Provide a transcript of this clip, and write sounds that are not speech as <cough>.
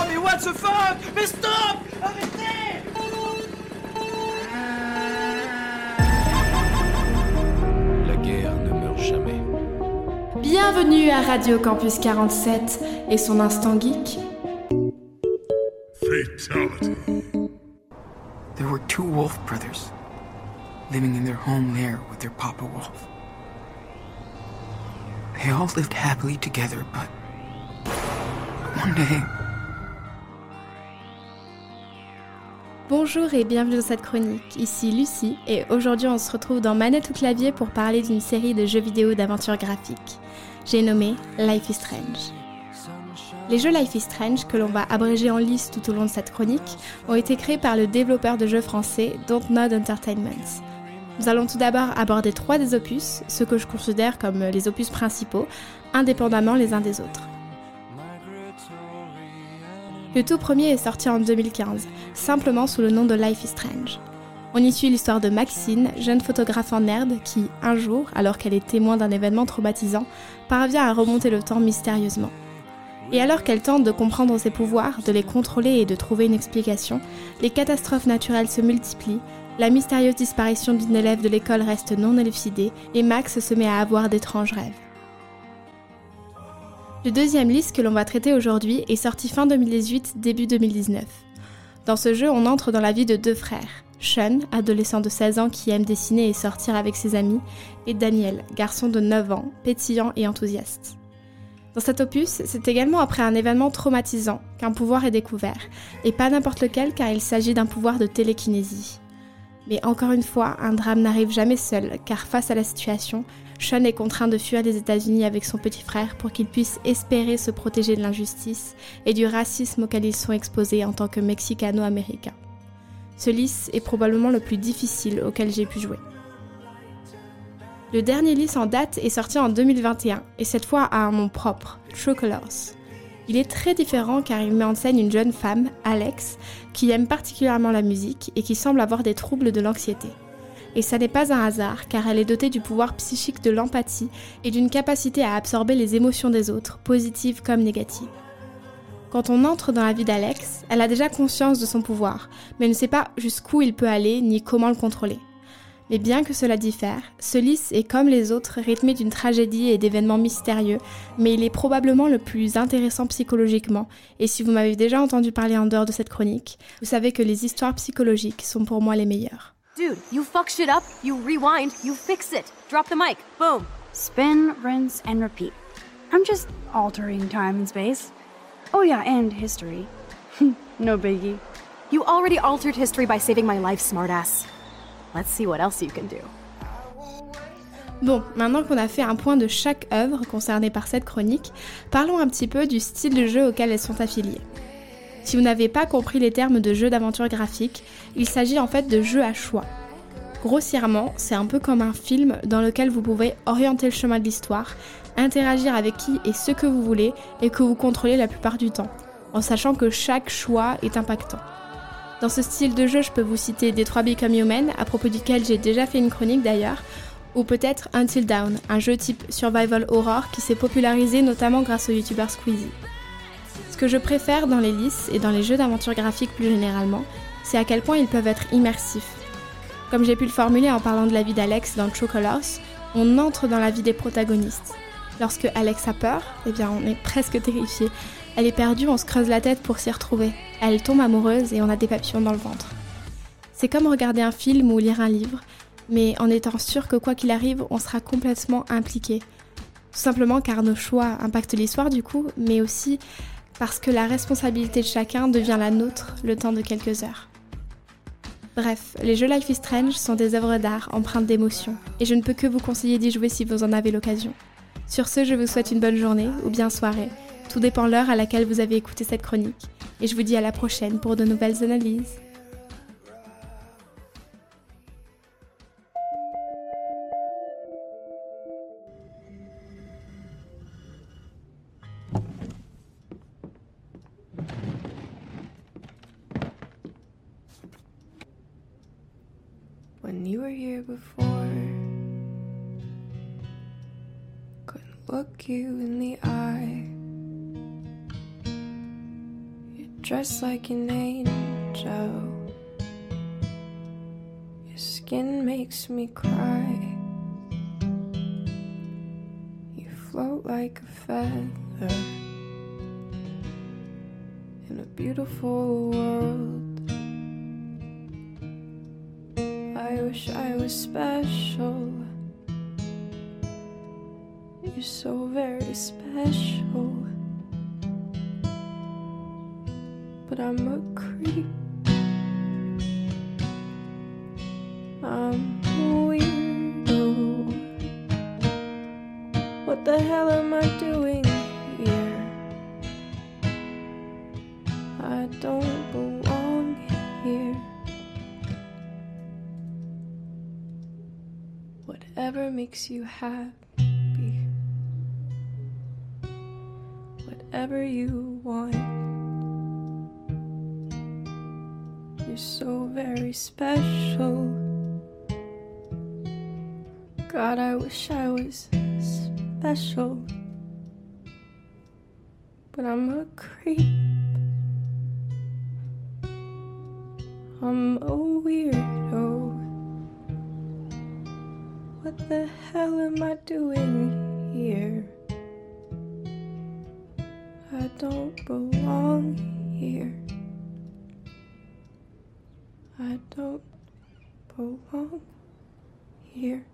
Oh mais what the fuck Mais stop Arrêtez La guerre ne meurt jamais. Bienvenue à Radio Campus 47 et son instant geek. Fatality. There were two wolf brothers living in their home lair with their papa wolf. They all lived happily together, but one day, Bonjour et bienvenue dans cette chronique. Ici Lucie et aujourd'hui on se retrouve dans Manette ou clavier pour parler d'une série de jeux vidéo d'aventure graphique. J'ai nommé Life is Strange. Les jeux Life is Strange, que l'on va abréger en liste tout au long de cette chronique, ont été créés par le développeur de jeux français Dontnod Entertainment. Nous allons tout d'abord aborder trois des opus, ceux que je considère comme les opus principaux, indépendamment les uns des autres. Le tout premier est sorti en 2015, simplement sous le nom de Life is Strange. On y suit l'histoire de Maxine, jeune photographe en nerd qui, un jour, alors qu'elle est témoin d'un événement traumatisant, parvient à remonter le temps mystérieusement. Et alors qu'elle tente de comprendre ses pouvoirs, de les contrôler et de trouver une explication, les catastrophes naturelles se multiplient, la mystérieuse disparition d'une élève de l'école reste non élucidée et Max se met à avoir d'étranges rêves. Le deuxième liste que l'on va traiter aujourd'hui est sorti fin 2018, début 2019. Dans ce jeu, on entre dans la vie de deux frères. Sean, adolescent de 16 ans qui aime dessiner et sortir avec ses amis, et Daniel, garçon de 9 ans, pétillant et enthousiaste. Dans cet opus, c'est également après un événement traumatisant qu'un pouvoir est découvert, et pas n'importe lequel car il s'agit d'un pouvoir de télékinésie. Mais encore une fois, un drame n'arrive jamais seul, car face à la situation, Sean est contraint de fuir les États-Unis avec son petit frère pour qu'ils puissent espérer se protéger de l'injustice et du racisme auquel ils sont exposés en tant que Mexicano-Américains. Ce lys est probablement le plus difficile auquel j'ai pu jouer. Le dernier lys en date est sorti en 2021 et cette fois à un nom propre, True Colors. Il est très différent car il met en scène une jeune femme, Alex, qui aime particulièrement la musique et qui semble avoir des troubles de l'anxiété. Et ça n'est pas un hasard car elle est dotée du pouvoir psychique de l'empathie et d'une capacité à absorber les émotions des autres, positives comme négatives. Quand on entre dans la vie d'Alex, elle a déjà conscience de son pouvoir, mais ne sait pas jusqu'où il peut aller ni comment le contrôler. Mais bien que cela diffère, lys est comme les autres rythmé d'une tragédie et d'événements mystérieux, mais il est probablement le plus intéressant psychologiquement, et si vous m'avez déjà entendu parler en dehors de cette chronique, vous savez que les histoires psychologiques sont pour moi les meilleures. Dude, you fuck shit up, you rewind, you fix it. Drop the mic. Boom. Spin, rinse, and repeat. I'm just altering time and space. Oh, yeah, and history. <laughs> no biggie. You already altered history by saving my life, smartass. Let's see what else you can do. Bon, maintenant qu'on a fait un point de chaque œuvre concernée par cette chronique, parlons un petit peu du style de jeu auquel elles sont affiliées. Si vous n'avez pas compris les termes de jeu d'aventure graphique, il s'agit en fait de jeux à choix. Grossièrement, c'est un peu comme un film dans lequel vous pouvez orienter le chemin de l'histoire, interagir avec qui et ce que vous voulez et que vous contrôlez la plupart du temps, en sachant que chaque choix est impactant. Dans ce style de jeu, je peux vous citer Detroit Become Human, à propos duquel j'ai déjà fait une chronique d'ailleurs, ou peut-être Until Dawn, un jeu type survival horror qui s'est popularisé notamment grâce au youtubeur Squeezie. Ce que je préfère dans les lices et dans les jeux d'aventure graphique plus généralement, c'est à quel point ils peuvent être immersifs. Comme j'ai pu le formuler en parlant de la vie d'Alex dans True Colors, on entre dans la vie des protagonistes. Lorsque Alex a peur, eh bien on est presque terrifié. Elle est perdue, on se creuse la tête pour s'y retrouver. Elle tombe amoureuse et on a des papillons dans le ventre. C'est comme regarder un film ou lire un livre, mais en étant sûr que quoi qu'il arrive, on sera complètement impliqué. Tout simplement car nos choix impactent l'histoire du coup, mais aussi parce que la responsabilité de chacun devient la nôtre le temps de quelques heures. Bref, les jeux Life is Strange sont des œuvres d'art empreintes d'émotion, et je ne peux que vous conseiller d'y jouer si vous en avez l'occasion. Sur ce, je vous souhaite une bonne journée ou bien soirée, tout dépend l'heure à laquelle vous avez écouté cette chronique, et je vous dis à la prochaine pour de nouvelles analyses. Were here before, couldn't look you in the eye. You dressed like an angel. Your skin makes me cry. You float like a feather in a beautiful world. I wish I was special. You're so very special. But I'm a creep. I'm a weirdo. What the hell am I doing here? I don't belong here. Whatever makes you happy. Whatever you want. You're so very special. God, I wish I was special. But I'm a creep. I'm a weirdo. What the hell am I doing here? I don't belong here. I don't belong here.